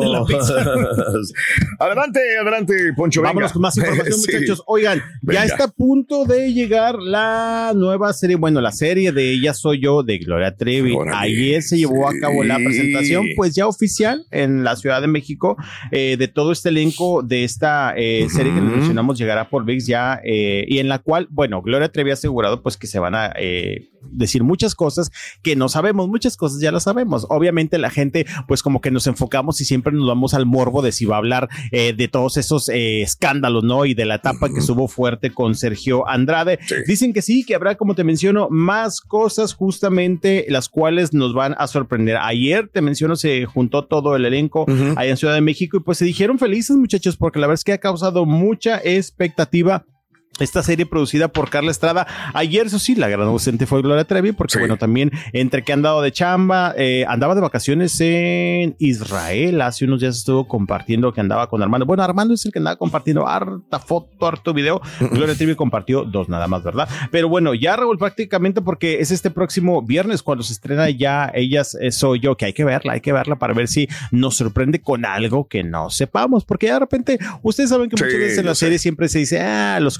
De la pizza. adelante, adelante, Poncho. venga. Vámonos con más información, Sí. muchachos. Oigan, Venga. ya está a punto de llegar la nueva serie, bueno, la serie de Ella Soy Yo de Gloria Trevi. Órale. Ayer se llevó a cabo la presentación, pues ya oficial en la Ciudad de México, eh, de todo este elenco de esta eh, serie que Ujú. mencionamos llegará por VIX ya, eh, y en la cual, bueno, Gloria Trevi ha asegurado pues que se van a eh, decir muchas cosas que no sabemos, muchas cosas ya las sabemos. Obviamente la gente, pues como que nos enfocamos y siempre nos vamos al morbo de si va a hablar eh, de todos esos eh, escándalos, ¿no? Y de la etapa que estuvo fuerte con Sergio Andrade. Sí. Dicen que sí, que habrá, como te menciono, más cosas justamente las cuales nos van a sorprender. Ayer, te menciono, se juntó todo el elenco Ujú. allá en Ciudad de México y pues se dijeron felices muchachos porque la verdad es que ha causado mucha expectativa. Esta serie producida por Carla Estrada. Ayer, eso sí, la gran ausente fue Gloria Trevi, porque Sí. bueno, también entre que ha andado de chamba, eh, andaba de vacaciones en Israel. Hace unos días estuvo compartiendo que andaba con Armando. Bueno, Armando es el que andaba compartiendo harta foto, harto video. Gloria Trevi compartió dos nada más, ¿verdad? Pero bueno, ya Raúl, prácticamente porque es este próximo viernes cuando se estrena ya Ellas eh, Soy Yo, que hay que verla, hay que verla para ver si nos sorprende con algo que no sepamos, porque ya de repente, ustedes saben que Sí, muchas veces en la serie siempre se dice, ah, los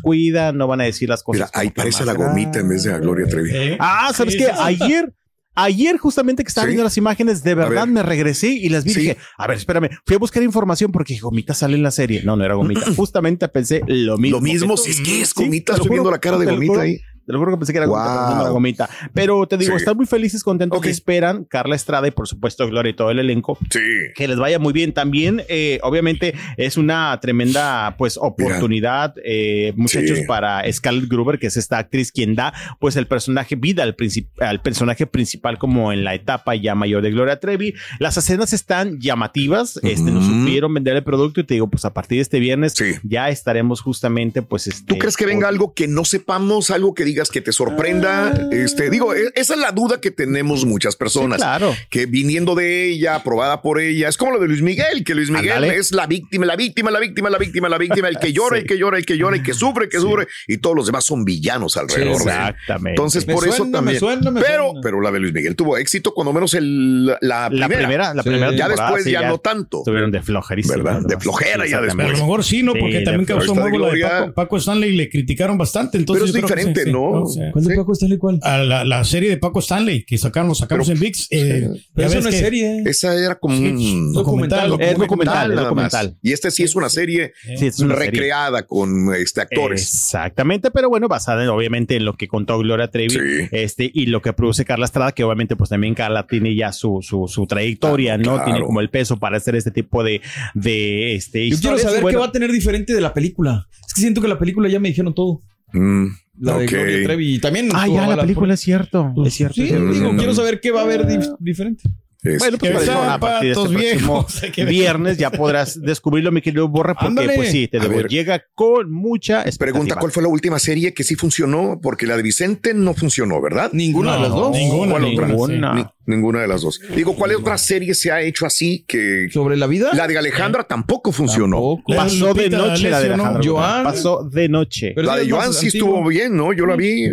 no van a decir las cosas. Mira, ahí parece la gomita en vez de a Gloria Trevi. ¿Eh? Ah, ¿sabes Sí, qué? Ayer, ayer justamente que estaba Sí. viendo las imágenes, de verdad ver. me regresé y las vi y Sí. dije, a ver, espérame, fui a buscar información porque dije, Gomita sale en la serie. No, no era Gomita. justamente pensé lo mismo. Lo mismo, si es que es gomita, estoy viendo la cara de gomita ahí. Te lo juro que pensé que era Wow. era gomita. Pero te digo, Sí. están muy felices, contentos Ok. que esperan Carla Estrada y por supuesto Gloria y todo el elenco Sí. que les vaya muy bien. También, eh, obviamente, es una tremenda, pues, oportunidad, eh, muchachos, Sí. para Scarlett Gruber, que es esta actriz quien da, pues, el personaje vida al, al personaje principal como en la etapa ya mayor de Gloria Trevi. Las escenas están llamativas, este, nos supieron vender el producto y te digo, pues, a partir de este viernes Sí. ya estaremos justamente, pues, este, ¿Tú crees que venga por- algo que no sepamos, algo que digas que te sorprenda? Este, digo, e- esa es la duda que tenemos muchas Sí, personas. claro. Que viniendo de ella, aprobada por ella, es como lo de Luis Miguel, que Luis Miguel es la víctima, la víctima, la víctima, la víctima, la víctima, el que llora, Sí. el que llora, el que llora, el que sufre, el que Sí. sufre, y todos los demás son villanos alrededor. Exactamente. Entonces, Me por eso me también. suena, me pero, suena. pero la de Luis Miguel tuvo éxito, cuando menos el, la, la primera. primera, la Sí. primera Ya después sí, ya no tanto. Estuvieron de flojerísimo. ¿Verdad? De flojera ya. Pero a lo mejor sí, ¿no? Porque también causó morbo la de Gloria. Paco, Paco Stanley y le criticaron bastante. Entonces Pero es yo creo que diferente, sí, ¿Cuál de Sí. Paco Stanley cuál? A la, la serie de Paco Stanley que sacaron, lo sacamos Pero- en VIX. eh, Pero eso ves no es serie. Esa era como Sí, un documental, Es documental, es nada más. documental. Y este sí es una serie Sí, es una serie. recreada con este actores. Exactamente, pero bueno, basada en, obviamente en lo que contó Gloria Trevi Sí. este, y lo que produce Carla Estrada, que obviamente pues también Carla tiene ya su, su, su trayectoria, Claro, ¿no? claro. Tiene como el peso para hacer este tipo de, de este, Yo quiero saber Bueno, qué va a tener diferente de la película. Es que siento que la película ya me dijeron todo. Mm, La de ok. Gloria Trevi. Y también. Ah, ya, la mala película es cierto, es cierto. Sí, es cierto. digo, Mm. quiero saber qué va a haber dif- diferente. Es- Bueno, pues para eso, a partir de este próximo viejos, viernes ya podrás descubrirlo, mi querido Borre, porque Ándale. pues sí, te ver. llega con mucha expectativa. Pregunta, ¿cuál fue la última serie que sí funcionó? Porque la de Vicente no funcionó, ¿verdad? Ninguna de las dos. ninguna. Ninguna. Ni- ninguna de las dos. Digo, ¿cuál otra serie se ha hecho así que Sobre la vida. la de Alejandra tampoco funcionó? Tampoco. La Pasó de noche la de. Alejandro. Joan. Pasó de noche. Pero La de Joan sí estuvo bien, ¿no? Yo la vi.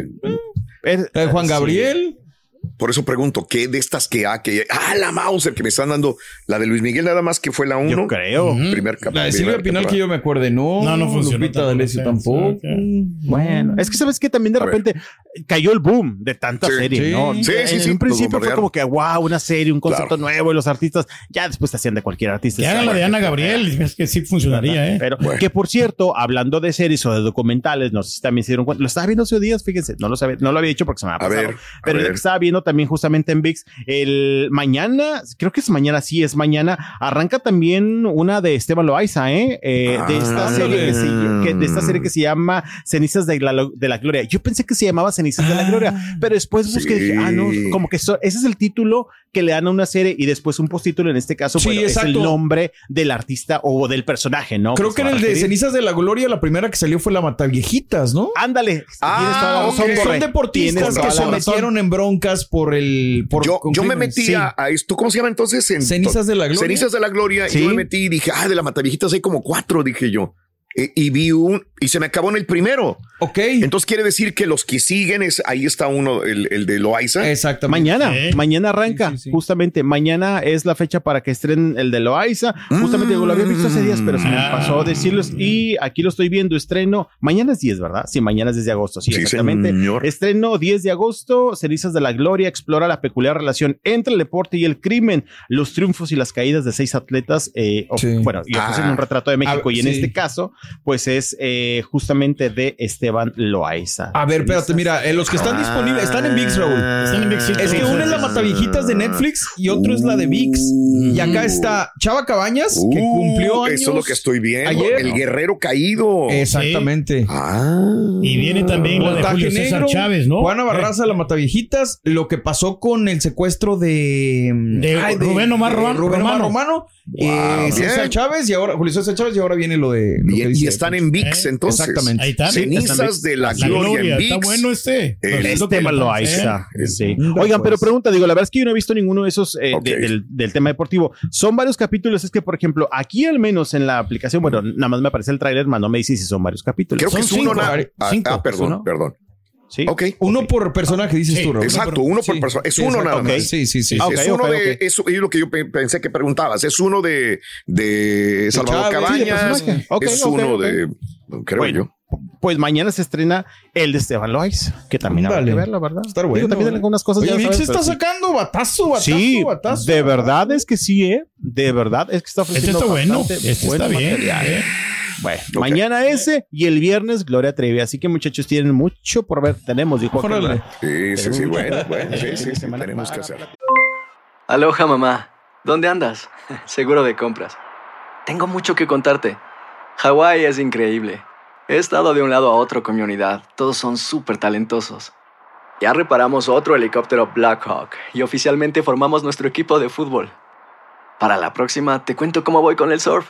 De Juan sí. Gabriel. Por eso pregunto, ¿qué de estas que ha, que, ah, la Mauser que me están dando, la de Luis Miguel nada más que fue la uno? Yo creo. Primer cap- La de Silvia Pinal que yo me acuerde, no. No, no funcionó Lupita tampoco, D'Alessio tampoco. Bueno, es que sabes que también de A ver. repente cayó el boom de tanta Sí, serie, sí. ¿no? Sí, sí, en, sí, un principio fue como que, wow, una serie, un concepto Claro. nuevo y los artistas ya después te hacían de cualquier artista. Que hagan la de Ana Gabriel, es que sí funcionaría, ¿eh? Pero que por cierto, hablando de series o de documentales, no sé si también se dieron cuenta, lo estaba viendo hace días, fíjense, no lo sabía, no lo había dicho porque se me ha A pasado. pero lo ver. que estaba viendo también justamente en VIX, el mañana, creo que es mañana, sí es mañana, arranca también una de Esteban Loaiza, ¿eh? Eh, de esta Ah, serie que se, que- de esta serie que se llama Cenizas de la, de la Gloria. Yo pensé que se llamaba Cenizas de la Gloria, pero después busqué dije, ah, no, como que eso- ese es el título que le dan a una serie y después un postítulo, en este caso, Sí, bueno, es el nombre del artista o del personaje, ¿no? Creo que en el de. Cenizas de la Gloria, la primera que salió fue la Mataviejitas, ¿no? Ándale. Ah, Son deportistas que se metieron en broncas por el. Por, Yo, yo me metí Sí. a, a esto, ¿cómo se llama entonces? En Cenizas de la Gloria. Cenizas de la Gloria. Sí. Y yo me metí y dije, ah, de la Mataviejitas hay como cuatro, dije yo. Eh, y vi un, y se me acabó en el primero. Ok. Entonces quiere decir que los que siguen es, ahí está uno, el, el de Loaiza. Exactamente. Mañana, mañana arranca, Sí, sí, sí. justamente, mañana es la fecha para que estrenen el de Loaiza, justamente digo, lo había visto hace días, pero se me Ah. pasó decirlos y aquí lo estoy viendo, estreno, mañana es 10, ¿verdad? Sí, mañana es 10 de agosto, sí, Sí, exactamente. señor. Estreno 10 de agosto, Cenizas de la Gloria explora la peculiar relación entre el deporte y el crimen, los triunfos y las caídas de seis atletas, eh, Sí. bueno, y ofrecen Ah. un retrato de México Ah, y en sí. este caso, pues es eh, justamente de Esteban Loaiza. A ver, espérate, mira, eh, los que están disponibles están en VIX, Raúl. Están en VIX, sí, Es que una es la. Mataviejitas de Netflix y otro es la de VIX. Y acá está Chava Cabañas, que Uh, cumplió años. Eso es lo que estoy viendo. ayer. El guerrero caído. Exactamente. Ah. Y viene también la de Julio César negro, Chávez, ¿no? Juana Barraza, la Mataviejitas, lo que pasó con el secuestro de, De Rubén Omar de Ro- Rubén Omar Romano. Romano, Wow, eh, César bien. Chávez y ahora Julio César Chávez y ahora viene lo de lo que y dice están Alfonso. en VIX Eh, entonces. exactamente. Ahí está. Cenizas de la, La gloria, gloria, en está VIX. bueno este. El Pues es lo que Esteban le- Loaiza. eh, Sí. Oigan, pero pues. pregunta, digo, la verdad es que yo no he visto ninguno de esos eh, de- del, del tema deportivo. Son varios capítulos. Es que, por ejemplo, aquí al menos en la aplicación, bueno, nada más me aparece el tráiler, más no me dice si son varios capítulos. Creo que Son es uno. cinco, ah, cinco, ah, perdón, ¿no? perdón. Sí. Ok. Uno por personaje, dices Sí, tú, Raúl. Exacto, uno por persona. Es uno nada más. Sí, sí, sí. Ah, ok, es uno ok, de, es, es lo que yo pe- pensé que preguntabas. Es uno de, de Salvador Chávez, sí, de Cabañas. personaje. Ok, es uno de, creo Bueno, yo. Pues mañana se estrena el de Esteban Loaiza, que también habrá que verlo, ¿verdad? Estar Digo, bueno, también ¿eh? algunas cosas Oye, ya VIX sabes, está pero sí. sacando batazo, batazo, Sí, batazo. de verdad es que sí, ¿eh? De verdad es que está Este ofreciendo está bueno. Este buen está bien. material. ¿eh? Bueno, mañana ese y el viernes Gloria Trevi. Así que muchachos tienen mucho por ver. Tenemos, dijo. ¿verdad? Sí, sí, sí. Tenemos Bueno, bueno, sí, sí, tenemos que hacer. Aloha mamá, ¿dónde andas? Seguro de compras. Tengo mucho que contarte. Hawái es increíble. He estado de un lado a otro con mi unidad. Todos son súper talentosos. Ya reparamos otro helicóptero Blackhawk y oficialmente formamos nuestro equipo de fútbol. Para la próxima te cuento cómo voy con el surf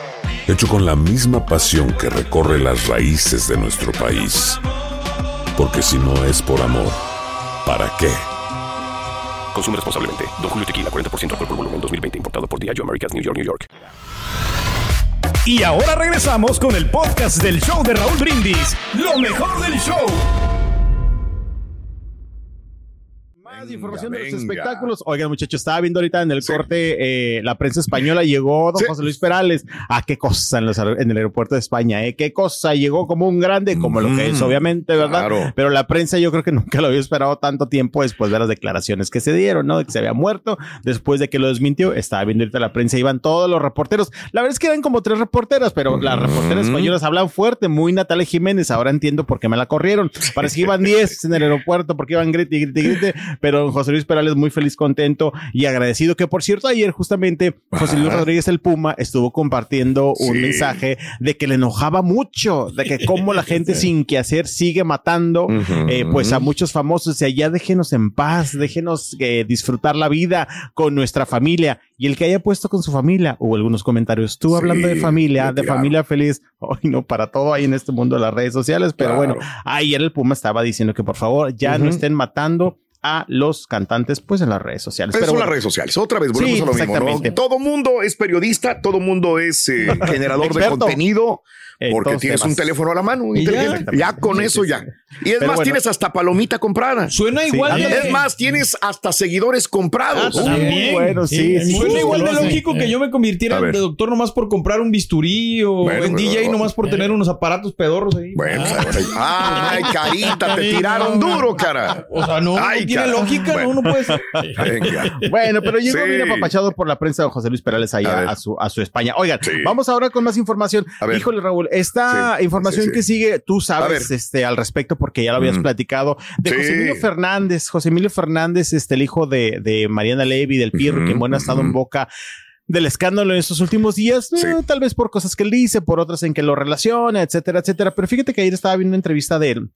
hecho con la misma pasión que recorre las raíces de nuestro país. Porque si no es por amor, ¿para qué? Consume responsablemente. Don Julio Tequila, 40% alcohol por volumen, 2020. Importado por Diageo Americas, New York, New York. Y ahora regresamos con el podcast del show de Raúl Brindis. Lo mejor del show. Más información de los espectáculos. Oigan, muchachos, estaba viendo ahorita en el corte eh, la prensa española. Llegó don Sí. José Luis Perales. Ah, qué cosa en, los aer- en el aeropuerto de España, ¿eh? Qué cosa. Llegó como un grande, como lo que es, obviamente, ¿verdad? claro. Pero la prensa yo creo que nunca lo había esperado tanto tiempo después de las declaraciones que se dieron, ¿no? De que se había muerto. Después de que lo desmintió, estaba viendo ahorita la prensa. Iban todos los reporteros. La verdad es que eran como tres reporteras, pero las reporteras españolas hablan fuerte, muy Natalia Jiménez. Ahora entiendo por qué me la corrieron. Parece que iban 10 en el aeropuerto porque iban grite, grite, grite. Pero pero don José Luis Perales muy feliz, contento y agradecido que por cierto ayer justamente José Luis Rodríguez el Puma estuvo compartiendo un Sí. mensaje de que le enojaba mucho, de que cómo la gente sin que hacer sigue matando eh, pues a muchos famosos y allá déjenos en paz, déjenos eh, disfrutar la vida con nuestra familia y el que haya puesto con su familia hubo algunos comentarios, tú hablando de familia, de claro. familia feliz, hoy no para todo hay en este mundo de las redes sociales, pero Claro. bueno, ayer el Puma estaba diciendo que por favor ya no Ujú. estén matando a los cantantes pues en las redes sociales. Pero Pero son bueno, las redes sociales. Otra vez volvemos Sí, a lo mismo. Todo mundo es periodista, todo mundo es eh, generador de contenido. Porque todos tienes temas. un teléfono a la mano, Y ya. inteligente. Ya, con Sí, eso sí, ya. Y es Pero más, bueno. tienes hasta palomita comprada. Suena igual de... Es más, tienes hasta seguidores comprados. Ah, también. bueno, sí, Suena igual de lógico que yo me convirtiera A en ver. doctor nomás por comprar un bisturí o Bueno, en DJ nomás por tener unos aparatos pedorros ahí. Bueno, ay, carita, te tiraron duro, cara. O sea, no, Ay, no tiene cara. lógica, Bueno. no, no puede ser. Venga. Bueno, pero llegó Sí. bien apapachado por la prensa de José Luis Perales A allá ver. a, su, a su España. Oigan, Sí. vamos ahora con más información. A ver. Híjole, Raúl, esta Sí, información sí, sí. que sigue, tú sabes este, al respecto porque ya lo habías Mm. platicado, de. José Emilio Fernández. José Emilio Fernández, este, el hijo de, de Mariana Levy, del Pirro, que en buena ha estado en boca del escándalo en estos últimos días, Sí. eh, tal vez por cosas que él dice, por otras en que lo relaciona, etcétera, etcétera. Pero fíjate que ayer estaba viendo una entrevista de él.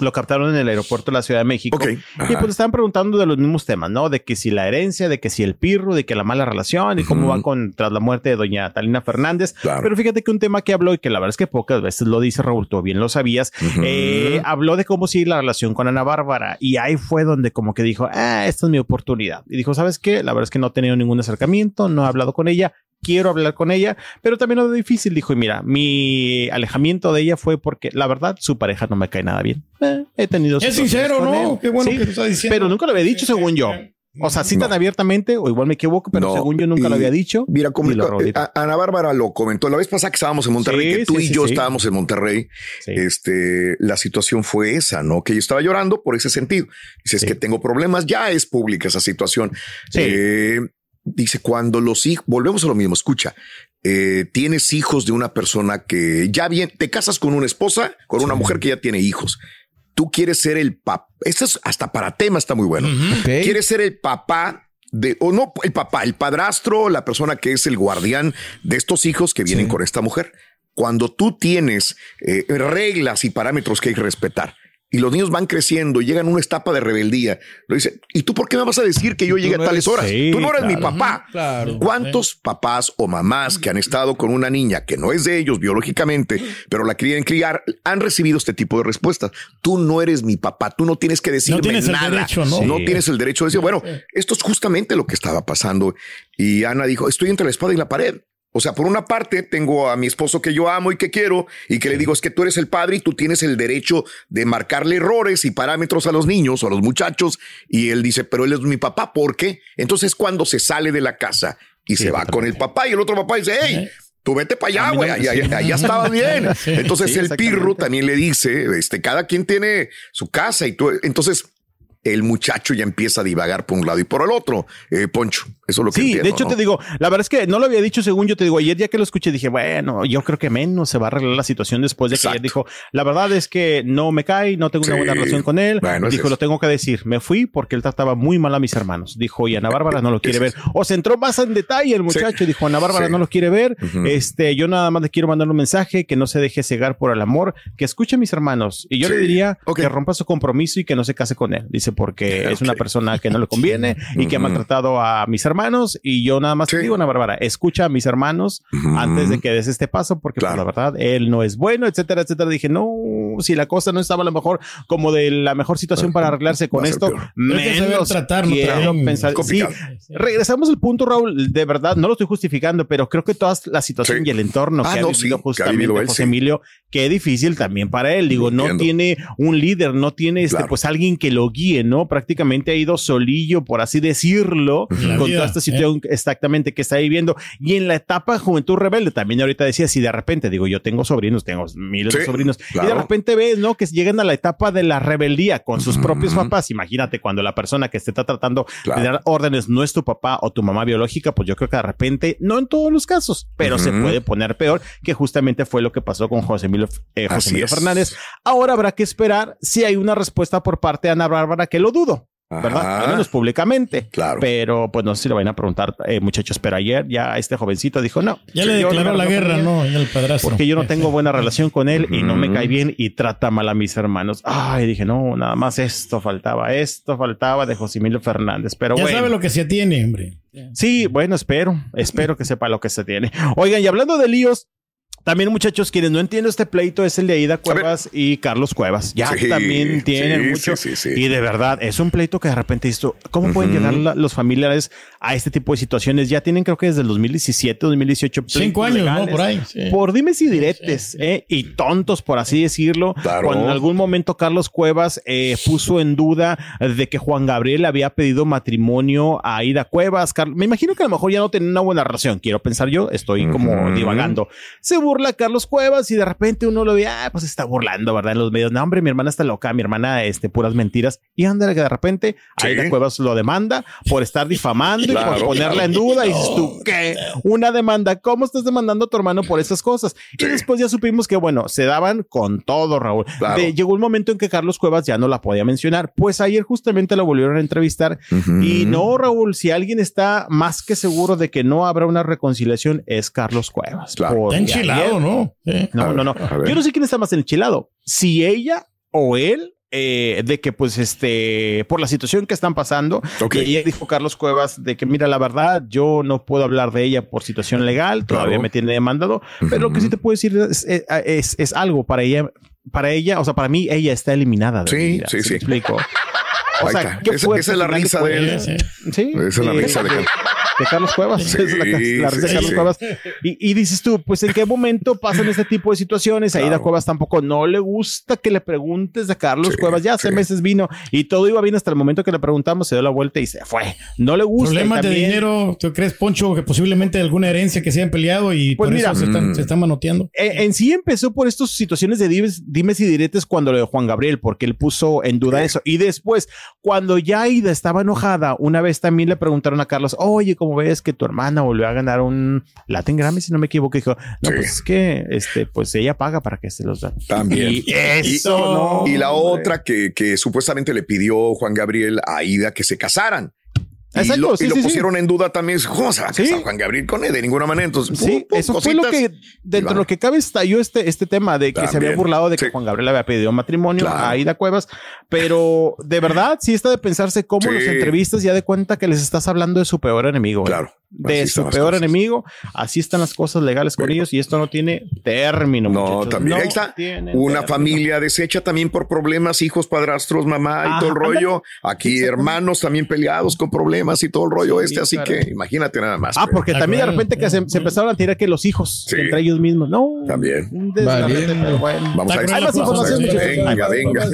Lo captaron en el aeropuerto de la Ciudad de México. Ok. Y pues estaban preguntando de los mismos temas, ¿no? De que si la herencia, de que si el pirro, de que la mala relación y cómo Ujú. va con tras la muerte de doña Talina Fernández. Claro. Pero fíjate que un tema que habló y que la verdad es que pocas veces lo dice Raúl, tú bien lo sabías, eh, habló de cómo sigue la relación con Ana Bárbara y ahí fue donde como que dijo, ah, esta es mi oportunidad. Y dijo, ¿sabes qué? La verdad es que no he tenido ningún acercamiento, no he hablado con ella. Quiero hablar con ella, pero también lo difícil, dijo, y mira, mi alejamiento de ella fue porque la verdad su pareja no me cae nada bien. Eh, he tenido Es sincero, ¿no? Qué bueno Sí, que lo está diciendo. pero nunca lo había dicho, según yo. O sea, sí tan No. abiertamente, o igual me equivoco, pero No, según yo nunca lo había dicho. Mira, como eh, Ana Bárbara lo comentó la vez pasada que estábamos en Monterrey, Sí, que tú sí, y sí, yo sí. estábamos en Monterrey. Sí. Este, la situación fue esa, ¿no? Que yo estaba llorando por ese sentido. Dice, es Sí. que tengo problemas, ya es pública esa situación. Sí. Eh, dice, cuando los hijos, volvemos a lo mismo, escucha, eh, tienes hijos de una persona que ya bien, te casas con una esposa, con una mujer que ya tiene hijos. Tú quieres ser el papá, esto es hasta para tema, está muy bueno. Quieres ser el papá de, o no el papá, el padrastro, la persona que es el guardián de estos hijos que vienen con esta mujer. Cuando tú tienes eh, reglas y parámetros que hay que respetar y los niños van creciendo y llegan a una etapa de rebeldía, lo dice, ¿y tú por qué me vas a decir que yo llegué no a tales eres- horas? Sí, tú no eres mi papá. Claro. ¿Cuántos papás o mamás que han estado con una niña que no es de ellos biológicamente, pero la quieren criar, han recibido este tipo de respuestas? Tú no eres mi papá, tú no tienes que decirme tienes el nada. derecho, ¿no? No tienes el derecho de decir, bueno, esto es justamente lo que estaba pasando. Y Ana dijo, estoy entre la espada y la pared. O sea, por una parte tengo a mi esposo que yo amo y que quiero y que le digo es que tú eres el padre y tú tienes el derecho de marcarle errores y parámetros a los niños o a los muchachos. Y él dice, pero él es mi papá, ¿por qué? Entonces cuando se sale de la casa y Sí, se va con el papá y el otro papá dice, hey, tú vete para allá, güey, allá, allá- allá estaba bien. Entonces Sí, el pirro también le dice, este, cada quien tiene su casa y tú, entonces el muchacho ya empieza a divagar por un lado y por el otro, eh, Poncho. Eso es lo que Sí, entiendo, de hecho ¿no? te digo, la verdad es que no lo había dicho según yo te digo, ayer ya que lo escuché dije, bueno, yo creo que menos se va a arreglar la situación después de que ayer dijo, la verdad es que no me cae, no tengo una buena relación con él. Bueno, dijo, lo tengo que decir, me fui porque él trataba muy mal a mis hermanos. Dijo, y Ana Bárbara no lo quiere ver. O se entró más en detalle el muchacho, dijo, Ana Bárbara Sí. no lo quiere ver. Este, yo nada más le quiero mandar un mensaje, que no se deje cegar por el amor, que escuche a mis hermanos. Y yo le diría que rompa su compromiso y que no se case con él. Dice, porque es una persona que no le conviene y que ha maltratado a mis hermanos. Y yo nada más te Sí. digo, Ana Bárbara, escucha a mis hermanos antes de que des este paso, porque pues, Claro. la verdad, él no es bueno, etcétera, etcétera. Dije, no, si la cosa no estaba a lo mejor como de la mejor situación para arreglarse con esto, menos también. pensar. Es. Sí, regresamos al punto, Raúl, de verdad, no lo estoy justificando, pero creo que toda la situación Sí. y el entorno Ah, que no, ha vivido sí, que ha justamente él, José sí. Emilio, que difícil también para él. Digo, no Entiendo. tiene un líder, no tiene este, Claro. pues alguien que lo guíe, ¿no? Prácticamente ha ido solillo, por así decirlo, La con vida, toda esta situación exactamente que está viviendo. Y en la etapa de juventud rebelde, también ahorita decía, si de repente, digo, yo tengo sobrinos, tengo miles de sobrinos, y de repente ves, ¿no? Que llegan a la etapa de la rebeldía con sus propios papás. Imagínate cuando la persona que te está tratando Claro. de dar órdenes no es tu papá o tu mamá biológica, pues yo creo que de repente, no en todos los casos, pero se puede poner peor, que justamente fue lo que pasó con José Emilio, eh, José Emilio. Fernández. Ahora habrá que esperar si hay una respuesta por parte de Ana Bárbara, que lo dudo. ¿verdad? Al menos públicamente. Claro. Pero pues no sé si lo van a preguntar, eh, muchachos, pero ayer ya este jovencito dijo no. Ya le declaró la guerra, ¿no? Ya el padrastro. Porque yo no tengo buena relación con él y no me cae bien y trata mal a mis hermanos. Ay, dije, no, nada más esto faltaba, esto faltaba de Josimilo Fernández. Pero ya bueno. sabe lo que se tiene, hombre. Sí, bueno, espero, espero que sepa lo que se tiene. Oigan, y hablando de líos, también muchachos, quienes no entienden este pleito es el de Aida Cuevas y Carlos Cuevas. Ya Sí, también tienen sí, mucho. sí, sí, sí. Y de verdad, es un pleito que de repente esto, ¿cómo pueden llegar la- los familiares a este tipo de situaciones? Ya tienen, creo que desde el 2017, 2018. Cinco años, ¿no? Por ahí. sí. por dimes y diretes, ¿eh? y tontos, por así decirlo. Claro. Cuando en algún momento Carlos Cuevas eh, puso en duda de que Juan Gabriel había pedido matrimonio a Aida Cuevas. Car- Me imagino que a lo mejor ya no tenían una buena relación, quiero pensar yo, estoy como divagando. Se burla Carlos Cuevas y de repente uno lo ve, ah, pues está burlando, ¿verdad? En los medios, no, hombre, mi hermana está loca, mi hermana, este, puras mentiras. Y anda que de repente Sí. Aida Cuevas lo demanda por estar difamando y por ponerla en duda. Y dices tú, ¿qué? Una demanda. ¿Cómo estás demandando a tu hermano por esas cosas? Y Sí. después ya supimos que, bueno, se daban con todo, Raúl. Claro. De- llegó un momento en que Carlos Cuevas ya no la podía mencionar. Pues ayer justamente lo volvieron a entrevistar. Y no, Raúl, si alguien está más que seguro de que no habrá una reconciliación, es Carlos Cuevas. Claro. Porque Está enchilado, ¿no? Sí. No, no, no. Yo no sé quién está más enchilado. Si ella o él. eh, de que pues este por la situación que están pasando Ok. y ayer dijo Carlos Cuevas de que mira la verdad yo no puedo hablar de ella por situación legal todavía Claro. me tiene demandado pero lo que sí te puedo decir es, es, es- es algo para ella para ella o sea para mí ella está eliminada de Sí, vida, sí, ¿sí sí. me explico o sea, qué Esa- esa es la risa de él. Sí. Esa es la risa de Carlos. De Carlos Cuevas. Sí, es la, la risa de sí, Carlos sí. Cuevas. Y, y dices tú, pues en qué momento pasan este tipo de situaciones. Aida Claro. Cuevas tampoco no le gusta que le preguntes de Carlos Sí, Cuevas. Ya hace sí. meses vino y todo iba bien hasta el momento que le preguntamos, se dio la vuelta y se fue. No le gusta. Problemas de también- dinero, ¿tú crees, Poncho, que posiblemente alguna herencia que se hayan peleado y Pues por mira, eso se están, mm. se están manoteando? Eh, en sí empezó por estas situaciones de dimes, dimes y diretes cuando lo de Juan Gabriel, porque él puso en duda eso. Y después, cuando ya Aida estaba enojada, una vez también le preguntaron a Carlos, oye, ¿cómo ves que tu hermana volvió a ganar un Latin Grammy, si no me equivoco? Y dijo, no, Sí. pues es que este, pues ella paga para que se los da. También. Y eso, no. Y la hombre. otra que, que supuestamente le pidió Juan Gabriel a Aida que se casaran. Y Exacto, lo, sí, y lo sí, sí. pusieron en duda también. ¿Cómo se va a casar. Juan Gabriel con él? De ninguna manera. Entonces, Sí, pum, eso fue lo que dentro Y de lo que cabe estalló este, este tema de que se había burlado de que. Juan Gabriel había pedido matrimonio Claro. a Aida Cuevas, pero de verdad sí está de pensarse cómo los entrevistas ya de cuenta que les estás hablando de su peor enemigo. ¿eh? De Así su peor cosas. enemigo, así están las cosas legales con Bueno. ellos y esto no tiene término. No, muchachos. también. No Ahí está. Una término. familia deshecha también por problemas, hijos, padrastros, mamá y Ajá, todo el rollo. ándale. Aquí hermanos también peleados con problemas y todo el rollo Sí, este. Así claro. que imagínate nada más. Ah, pero porque también de repente que se, se empezaron a tirar que los hijos Sí. entre ellos mismos. No, También. pero bueno. Vamos a Está Hay más información. Venga, venga.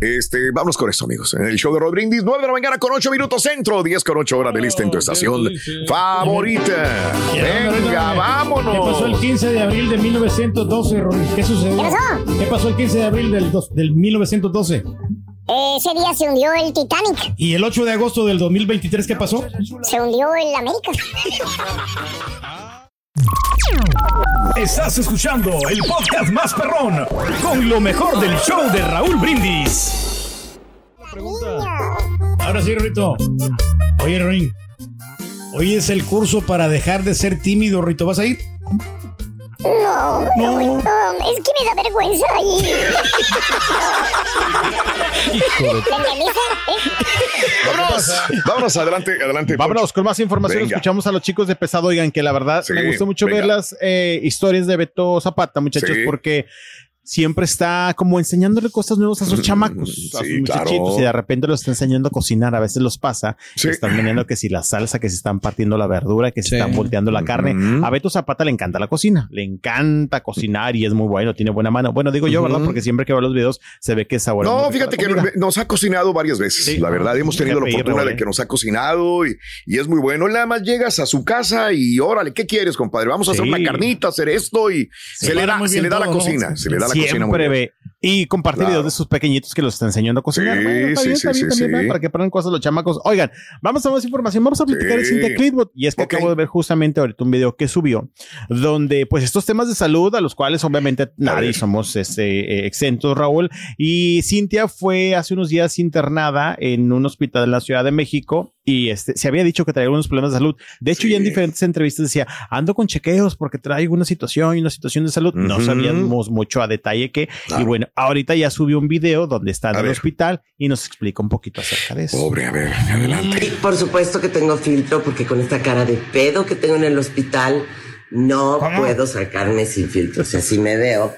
Este, vamos con esto, amigos. En el show de Rod Brindis, 9 de la mañana con 8 minutos centro, 10 con 8 horas de lista en tu estación favorita. Venga, vámonos. ¿Qué pasó el 15 de abril de 1912, Rory? ¿Qué sucedió? ¿Qué pasó? ¿Qué pasó el 15 de abril del, dos- del 1912? Ese día se hundió el Titanic. ¿Y el 8 de agosto del 2023 qué pasó? Se hundió el América. Estás escuchando el podcast más perrón con lo mejor del show de Raúl Brindis. Ahora sí, Rito. Oye, Rorín. Hoy es el curso para dejar de ser tímido, Rito. ¿Vas a ir? No, no, no, es que me da vergüenza ir. ¿Me entendiste? Vámonos. Vámonos, adelante, adelante. Vámonos con más información. Venga. Escuchamos a los chicos de pesado. Oigan, que la verdad Sí, me gustó mucho venga. ver las eh, historias de Beto Zapata, muchachos, Sí. porque siempre está como enseñándole cosas nuevas a sus Mm, chamacos, a sí, sus muchachitos, claro. y de repente los está enseñando a cocinar. A veces los pasa, Sí. están vendiendo que si la salsa, que si están partiendo la verdura, que si Sí. están volteando la carne. Ujú. A Beto Zapata le encanta la cocina, le encanta cocinar y es muy bueno, tiene buena mano. Bueno, digo yo. ¿verdad? Porque siempre que veo los videos se ve que es sabor. No, fíjate que nos ha cocinado varias veces. Sí. la verdad, hemos tenido la fortuna de ¿eh? que nos ha cocinado y, y es muy bueno. Nada más llegas a su casa y órale, ¿qué quieres, compadre? Vamos a hacer una carnita, hacer esto y se le da, se le da la cocina. Se le da la cocina siempre ve. Y compartir Claro. videos de sus pequeñitos que los está enseñando a cocinar. Sí, sí, sí, sí, sí. Para que aprendan cosas los chamacos. Oigan, vamos a más información. Vamos a platicar de Sí. Cynthia Clitwood. Y es que Ok. acabo de ver justamente ahorita un video que subió donde pues estos temas de salud a los cuales obviamente nadie somos este, eh, exentos, Raúl. Y Cintia fue hace unos días internada en un hospital en la Ciudad de México y este, se había dicho que traía algunos problemas de salud. De hecho, ya en Sí. diferentes entrevistas decía, ando con chequeos porque traigo una situación y una situación de salud. No Ujú. sabíamos mucho a detalle qué. Y Claro. bueno, ahorita ya subió un video donde está en A el ver. hospital y nos explica un poquito acerca de eso. Pobre, a ver, adelante. Y por supuesto que tengo filtro porque con esta cara de pedo que tengo en el hospital no puedo sacarme sin filtro, o sea, así me veo.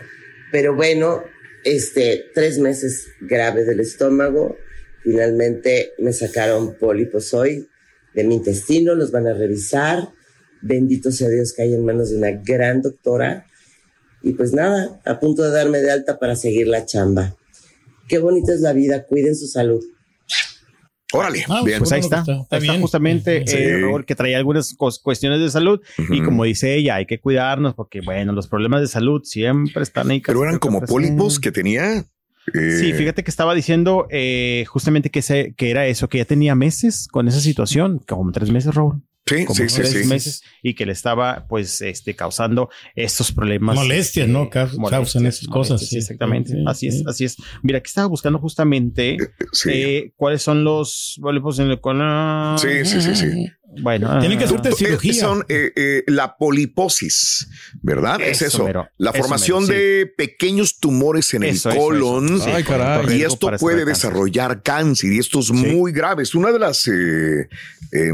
Pero bueno, este, tres meses grave del estómago. Finalmente me sacaron pólipos hoy de mi intestino, los van a revisar. Bendito sea Dios que hay en manos de una gran doctora. Y pues nada, a punto de darme de alta para seguir la chamba. Qué bonita es la vida, cuiden su salud. Órale, Ah, bien. Pues ahí Bueno, está, está- está ahí está justamente Sí. eh, Raúl, que traía algunas cuestiones de salud y como dice ella, hay que cuidarnos porque bueno, los problemas de salud siempre están ahí. Pero eran como pólipos que tenía. eh, Sí, fíjate que estaba diciendo eh, justamente que, se, que era eso, que ya tenía meses con esa situación, como tres meses, Raúl. Sí, Como sí, sí, tres sí. meses y que le estaba pues este causando estos problemas. Molestias, ¿no? Caus- causan esas cosas, molestias, sí. exactamente. Sí, así sí. es, así es. Mira, aquí estaba buscando justamente Sí. eh, cuáles son los pólipos en el colon. Sí, sí, sí, sí. Bueno, Tienen que ah, hacerte Eh, cirugía. Son eh, eh, la poliposis, ¿verdad? es Eso mero, la eso formación mero, sí. de pequeños tumores en Eso, el eso, colon. Ay, caray. Y esto puede desarrollar cáncer. y esto es muy grave. Es uno de los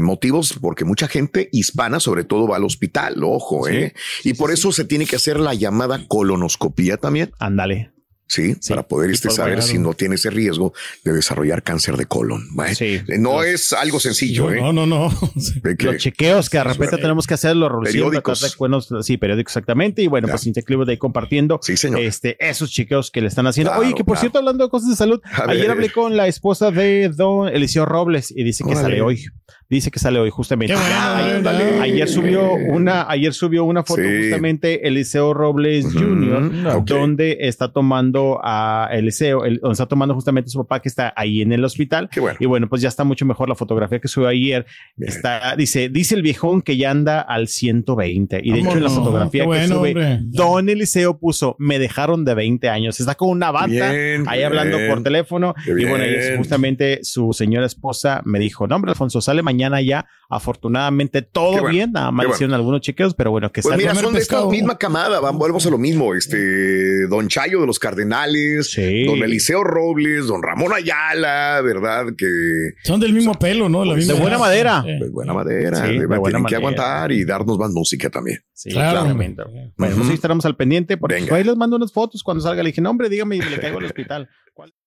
motivos porque mucha gente hispana sobre todo va al hospital, ojo, Sí, ¿eh? y por eso se tiene que hacer la llamada colonoscopía también, Ándale. ¿Sí? Sí. Para poder este, saber si no tiene ese riesgo de desarrollar cáncer de colon. ¿vale? Sí. Eh, No Los- es algo sencillo, ¿eh? No, no, no. De que- Los chequeos que de repente tenemos que Raúl, siempre Periódicos. tratar de- bueno, sí, periódicos exactamente. Y bueno, Ya. pues Cintia Clitwood ahí compartiendo Sí, señor. este, esos chequeos que le están haciendo. Claro, Oye, que por claro. cierto, hablando de cosas de salud, A ayer ver. hablé con la esposa de Don Eliseo Robles y dice que Órale. sale hoy. Dice que sale hoy justamente. Bueno, Ayer- ándale. Ayer subió una, ayer subió una foto Sí. justamente Eliseo Robles Ujú, Jr., ok. donde está tomando a Eliseo, el- donde está tomando justamente a su papá que está ahí en el hospital. Qué bueno. Y bueno, pues ya está mucho mejor la fotografía que subió ayer. Bien. Está, dice, dice el viejón que ya anda al 120. Y de hecho, en la fotografía Qué que bueno, sube, hombre. Don Eliseo puso, me dejaron de 20 años. Está con una bata Bien, ahí hablando bien. por teléfono. Qué Y bueno, justamente su señora esposa me dijo, no, hombre, Alfonso, sale mañana ya. Afortunadamente todo bueno, bien. Nada más hicieron algunos chequeos, pero bueno, que Pues mira, son de esta misma camada, vamos, volvemos a lo mismo. Este, don Chayo de los Cardenales, Sí. don Eliseo Robles, don Ramón Ayala, ¿verdad? Que Son del mismo pelo, ¿no? La Pues, misma de buena madera. Sí. de buena madera, Sí, de- buena tienen que aguantar y darnos más música también. Sí, Claro. claramente. Bueno, pues Ujú. ahí estaremos al pendiente porque Venga. ahí les mando unas fotos cuando salga. Le dije, no, hombre, dígame y me le caigo al hospital. ¿Cuál?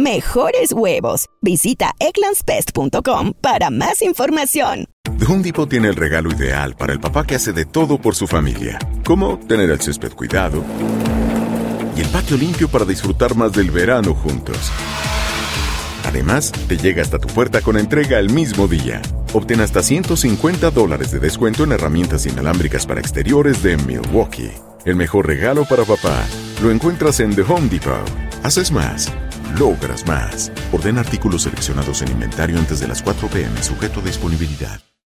Mejores huevos. Visita egglandsbest.com para más información. The Home tiene el regalo ideal para el papá que hace de todo por su familia, como tener el césped cuidado y el patio limpio para disfrutar más del verano juntos. Además, te llega hasta tu puerta con entrega el mismo día. Obtén hasta 150 dólares de descuento en herramientas inalámbricas para exteriores de Milwaukee. El mejor regalo para papá lo encuentras en The Home Depot. Haces más, logras más. Orden artículos seleccionados en inventario antes de las 4 pm, sujeto a disponibilidad.